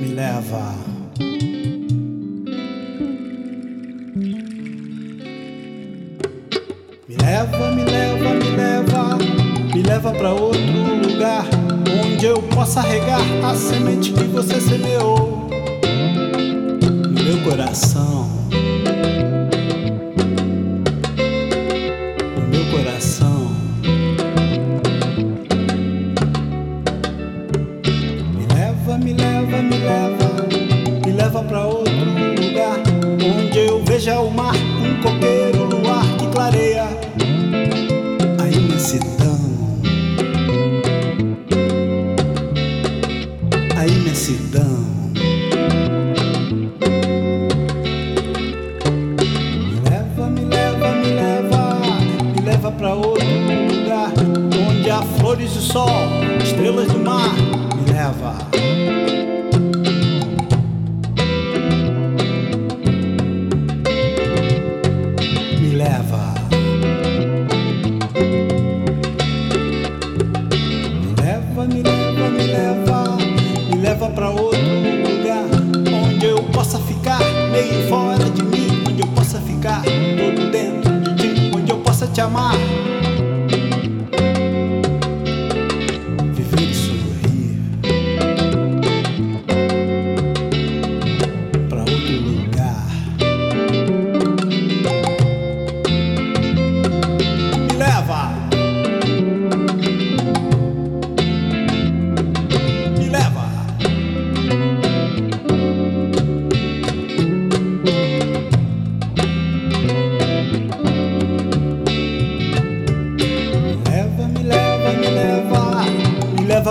me leva. Me leva, me leva, me leva, me leva pra outro lugar onde eu possa regar a semente que você semeou no meu coração. Imensidão. Me leva, me leva, me leva, me leva pra outro lugar onde há flores do sol, estrelas do mar. Me leva. Me leva. Amar.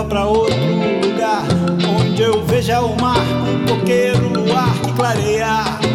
Leva outro lugar onde eu veja o mar, um coqueiro, luar que clareia